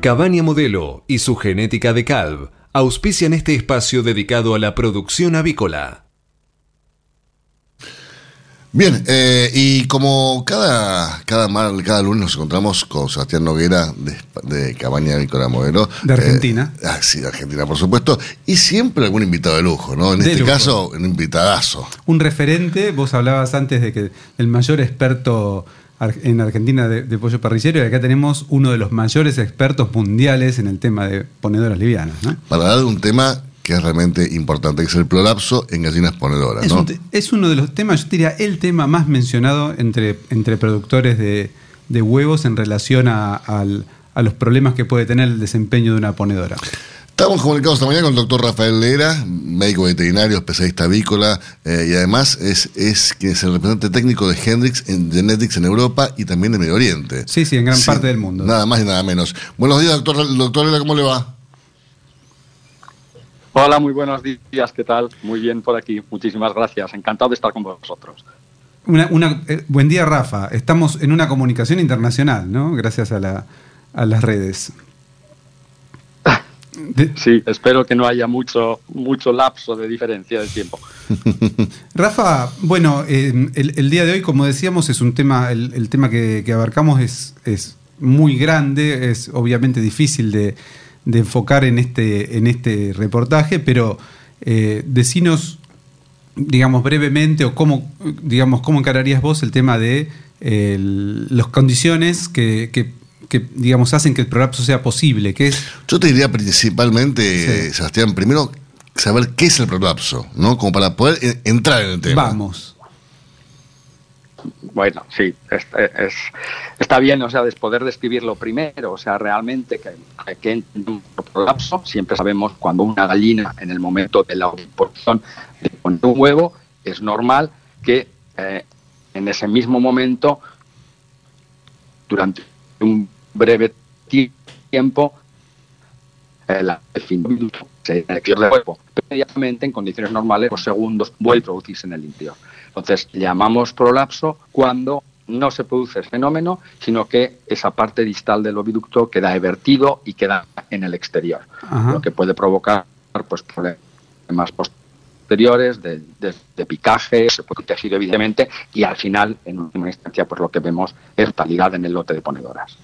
Cabaña Modelo y su genética de calv auspician este espacio dedicado a la producción avícola. Bien, eh, y como cada, cada, cada lunes nos encontramos con Sebastián Noguera de, de Cabaña Avícola Modelo. De Argentina. Eh, ah, sí, de Argentina, por supuesto. Y siempre algún invitado de lujo, ¿no? En De este lujo. caso, un invitadazo. Un referente, vos hablabas antes de que el mayor experto en Argentina de, de pollo parrillero y acá tenemos uno de los mayores expertos mundiales en el tema de ponedoras livianas. ¿no? Para de un tema que es realmente importante, que es el prolapso en gallinas ponedoras, Es, ¿no? un es uno de los temas, yo diría, el tema más mencionado entre, entre productores de, de huevos en relación a, al- a los problemas que puede tener el desempeño de una ponedora. Estamos comunicados esta mañana con el doctor Rafael Lera, médico veterinario, especialista avícola, eh, y además es, es quien es el representante técnico de Hendrix en Genetics en Europa y también en Medio Oriente. Sí, sí, en gran parte del mundo. Nada más y nada menos. Buenos días, doctor, doctor Lera, ¿cómo le va? Hola, muy buenos días, ¿qué tal? Muy bien por aquí, muchísimas gracias, encantado de estar con vosotros. Una, una- eh, buen día, Rafa. Estamos en una comunicación internacional, ¿no? Gracias a, la- a las redes. Sí, espero que no haya mucho, mucho lapso de diferencia de tiempo. Rafa, bueno, eh, el, el día de hoy, como decíamos, es un tema, el, el tema que, que abarcamos es, es muy grande, es obviamente difícil de, de enfocar en este, en este reportaje, pero eh, decinos, digamos, brevemente, o cómo, digamos, cómo encararías vos el tema de eh, las condiciones que, que, que, digamos, hacen que el prolapso sea posible, que es Yo te diría principalmente, Sí. Sebastián, primero saber qué es el prolapso, ¿no? Como para poder eh, entrar en el tema. Vamos. Bueno, sí, es- es- está bien, o sea, de poder describirlo primero, o sea, realmente que, que en un prolapso, siempre sabemos cuando una gallina en el momento de la oviposición de poner un huevo, es normal que eh, en ese mismo momento, durante un breve ti- tiempo, el fin se el del. Pero inmediatamente, en condiciones normales, los segundos vuelve a producirse en el interior. Entonces, llamamos prolapso cuando no se produce ese fenómeno, sino que esa parte distal del oviducto queda evertido y queda en el exterior, Ajá. lo que puede provocar pues, problemas posteriores de, de- de picaje, se puede tejido evidentemente, y al final, en última instancia, pues lo que vemos es mortalidad en el lote de ponedoras.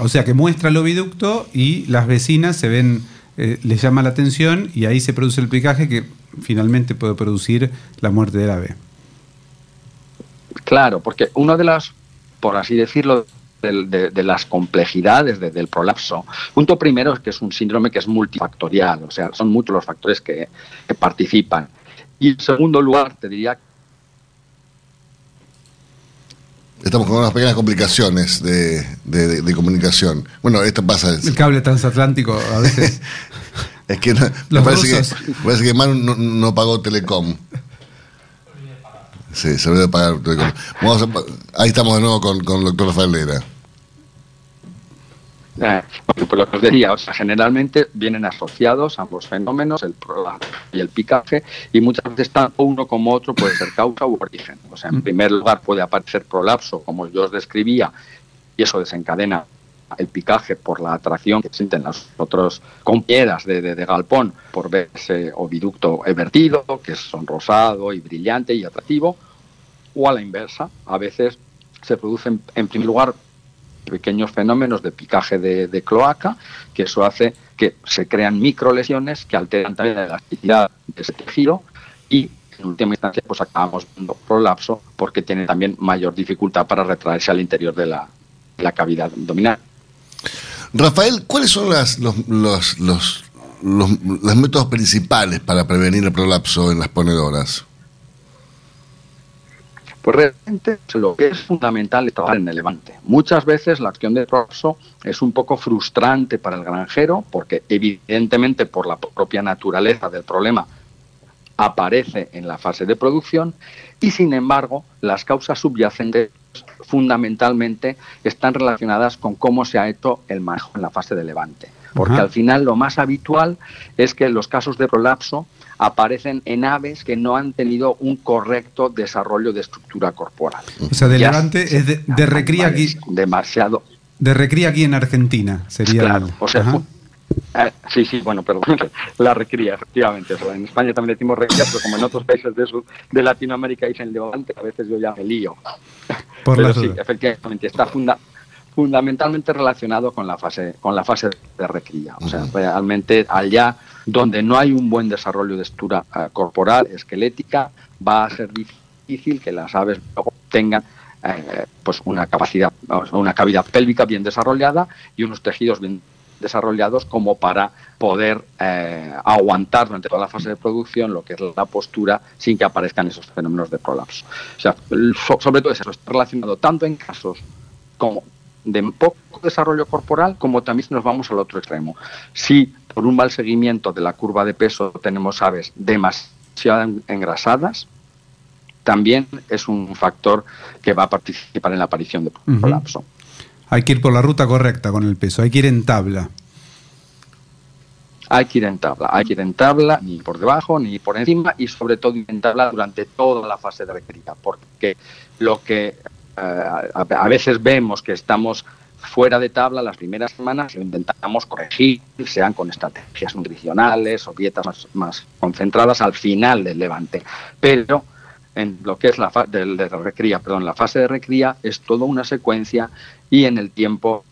O sea que muestra el oviducto y las vecinas se ven, eh, les llama la atención y ahí se produce el picaje que finalmente puede producir la muerte del ave. Claro, porque una de las, por así decirlo, de las complejidades de- del prolapso, punto primero es que es un síndrome que es multifactorial, o sea, son muchos los factores que, que participan. Y en segundo lugar, te diría Estamos con unas pequeñas complicaciones de, de- de- de comunicación. Bueno, esto pasa. El cable transatlántico a veces. Es que no- me parece que, me parece que Manu no, no pagó Telecom. Sí, se olvidó de pagar Telecom. Vamos a- ahí estamos de nuevo con, con el doctor Rafael Lera. Eh, porque, lo que os decía, o sea, generalmente vienen asociados ambos fenómenos, el prolapso y el picaje, y muchas veces tanto uno como otro puede ser causa u origen. O sea, en primer lugar puede aparecer prolapso, como yo os describía, y eso desencadena el picaje por la atracción que sienten las otras compañeras de, de- de galpón por ver ese oviducto evertido, que es sonrosado y brillante y atractivo, o a la inversa, a veces se producen en primer lugar pequeños fenómenos de picaje de, cloaca, que eso hace que se crean microlesiones que alteran también la elasticidad de ese tejido y en última instancia pues acabamos viendo prolapso porque tiene también mayor dificultad para retraerse al interior de la, de la cavidad abdominal. Rafael, ¿cuáles son las, los, los, los, los métodos principales para prevenir el prolapso en las ponedoras? Pues realmente lo que es fundamental es trabajar en el levante. Muchas veces la acción de prolapso es un poco frustrante para el granjero porque evidentemente por la propia naturaleza del problema aparece en la fase de producción y sin embargo las causas subyacentes fundamentalmente están relacionadas con cómo se ha hecho el manejo en la fase de levante. Porque Ajá. al final lo más habitual es que los casos de prolapso aparecen en aves que no han tenido un correcto desarrollo de estructura corporal. O sea, de Ya levante es de, de recría aquí. Demasiado De recría aquí en Argentina, sería. Claro, o sea, eh, sí, sí, bueno, perdón, la recría, efectivamente. en España también decimos recría, pero como en otros países de, de Latinoamérica dicen levante, a veces yo ya me lío. Pero sí, efectivamente, está funda, fundamentalmente relacionado con la fase, con la fase de recría. O sea, realmente allá donde no hay un buen desarrollo de estructura eh, corporal, esquelética, va a ser difícil que las aves tengan eh, pues una capacidad, una cavidad pélvica bien desarrollada y unos tejidos bien desarrollados como para poder eh, aguantar durante toda la fase de producción lo que es la postura sin que aparezcan esos fenómenos de prolapso. O sea, sobre todo eso está relacionado tanto en casos como de poco desarrollo corporal como también si nos vamos al otro extremo. Si por un mal seguimiento de la curva de peso tenemos aves demasiado engrasadas, también es un factor que va a participar en la aparición de prolapso. Hay que ir por la ruta correcta con el peso, hay que ir en tabla. Hay que ir en tabla, hay que ir en tabla, ni por debajo ni por encima y sobre todo en tabla durante toda la fase de recría, porque lo que eh, a veces vemos que estamos fuera de tabla las primeras semanas lo intentamos corregir, sean con estrategias nutricionales o dietas más concentradas al final del levante. Pero en lo que es la, de, de recría, perdón, la fase de recría es toda una secuencia y en el tiempo,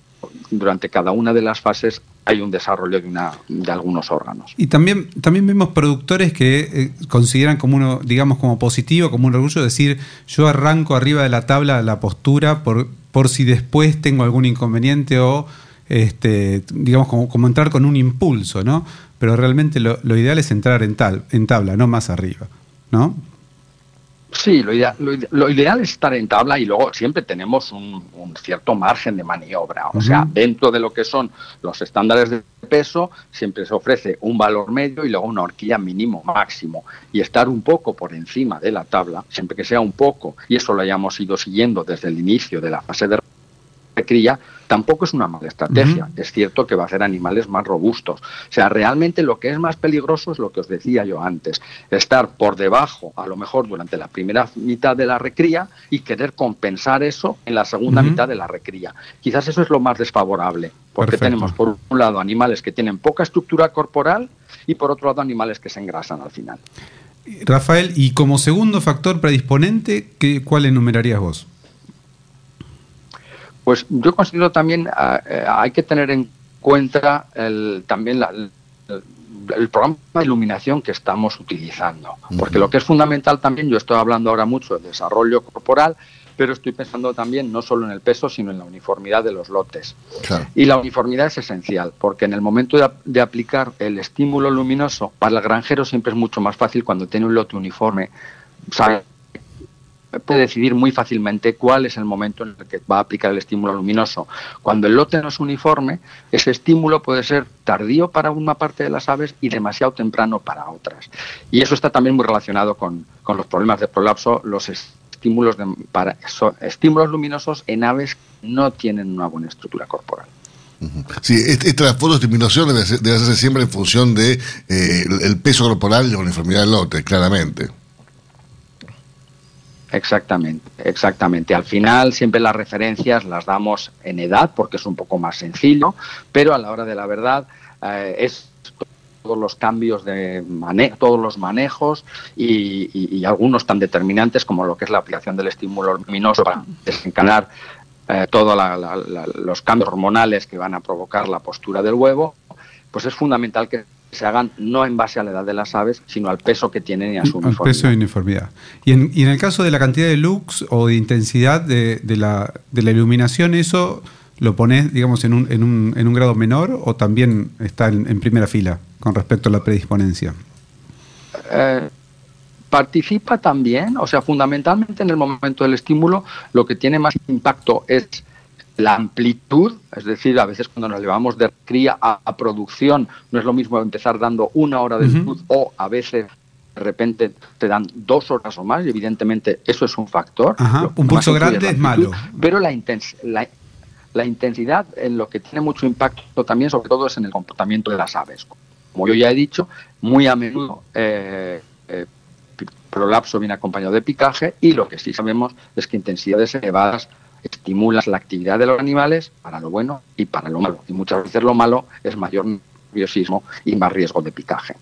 durante cada una de las fases, hay un desarrollo de algunos órganos. Y también, también vemos productores que eh, consideran como uno, digamos, como positivo, como un orgullo, decir, yo arranco arriba de la tabla la postura por, por si después tengo algún inconveniente o, este, digamos, como, como entrar con un impulso, ¿no? Pero realmente lo, lo ideal es entrar en, tal, en tabla, no más arriba, ¿no? Sí, lo ideal, lo, ideal, es estar en tabla y luego siempre tenemos un, cierto margen de maniobra. O sea, dentro de lo que son los estándares de peso, siempre se ofrece un valor medio y luego una horquilla mínimo máximo. Y estar un poco por encima de la tabla, siempre que sea un poco, y eso lo hayamos ido siguiendo desde el inicio de la fase de cría, tampoco es una mala estrategia. Es cierto que va a ser animales más robustos. O sea, realmente lo que es más peligroso es lo que os decía yo antes, estar por debajo, a lo mejor durante la primera mitad de la recría y querer compensar eso en la segunda mitad de la recría. Quizás eso es lo más desfavorable, porque tenemos por un lado animales que tienen poca estructura corporal y por otro lado animales que se engrasan al final. Rafael, y como segundo factor predisponente, ¿cuál enumerarías vos? Pues yo considero también ah, eh, hay que tener en cuenta el, también el, programa de iluminación que estamos utilizando, porque lo que es fundamental también, yo estoy hablando ahora mucho de desarrollo corporal, pero estoy pensando también no solo en el peso, sino en la uniformidad de los lotes. Y la uniformidad es esencial, porque en el momento de, de, aplicar el estímulo luminoso, para el granjero siempre es mucho más fácil cuando tiene un lote uniforme, sabe puede decidir muy fácilmente cuál es el momento en el que va a aplicar el estímulo luminoso. Cuando el lote no es uniforme, ese estímulo puede ser tardío para una parte de las aves y demasiado temprano para otras. Y eso está también muy relacionado con, los problemas de prolapso, los estímulos, de, para, estímulos luminosos en aves que no tienen una buena estructura corporal. Sí, esta fotoestimulación debe, hacerse siempre en función de eh, el peso corporal y la uniformidad del lote, claramente. Exactamente, exactamente. Al final siempre las referencias las damos en edad porque es un poco más sencillo, pero a la hora de la verdad eh, es todos los cambios de manejo, todos los manejos y, algunos tan determinantes como lo que es la aplicación del estímulo luminoso para desencadenar eh, todos los cambios hormonales que van a provocar la postura del huevo, pues es fundamental que se hagan no en base a la edad de las aves, sino al peso que tienen y a su uniformidad. peso y uniformidad. Y en, y en el caso de la cantidad de lux o de intensidad de, de, la, de la iluminación, ¿eso lo pones, digamos, en un, en un, en un grado menor o también está en, primera fila con respecto a la predisponencia? Eh, participa también, o sea, fundamentalmente en el momento del estímulo, lo que tiene más impacto es la amplitud, es decir, a veces cuando nos llevamos de cría a, producción, no es lo mismo empezar dando una hora de luz o a veces de repente te dan dos horas o más, y evidentemente eso es un factor. un pulso grande es, malo. Pero la, la, intensidad en lo que tiene mucho impacto también, sobre todo, es en el comportamiento de las aves. Como yo ya he dicho, muy a menudo eh, eh, prolapso viene acompañado de picaje y lo que sí sabemos es que intensidades elevadas estimulas la actividad de los animales para lo bueno y para lo malo. Y muchas veces lo malo es mayor nerviosismo y más riesgo de picaje.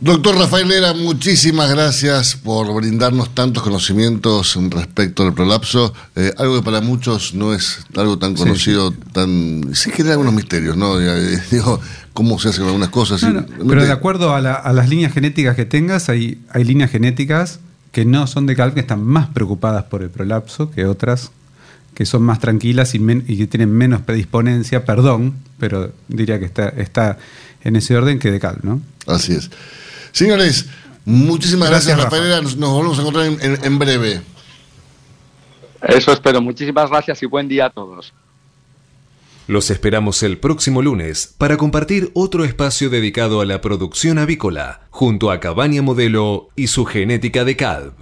Doctor Rafael Lera, muchísimas gracias por brindarnos tantos conocimientos respecto al prolapso, eh, algo que para muchos no es algo tan conocido, tan sí genera algunos misterios, ¿no? Eh, digo, cómo se hacen algunas cosas. pero de acuerdo a, las líneas genéticas que tengas, hay, hay líneas genéticas que no son de CALP que están más preocupadas por el prolapso que otras que son más tranquilas y, y que tienen menos predisponencia, perdón, pero diría que está, está en ese orden que de CALP, ¿no? Así es. Señores, muchísimas gracias, Rafael. Nos, volvemos a encontrar en, breve. Eso espero. Muchísimas gracias y buen día a todos. Los esperamos el próximo lunes para compartir otro espacio dedicado a la producción avícola, junto a Cabaña Modelo y su genética de calv.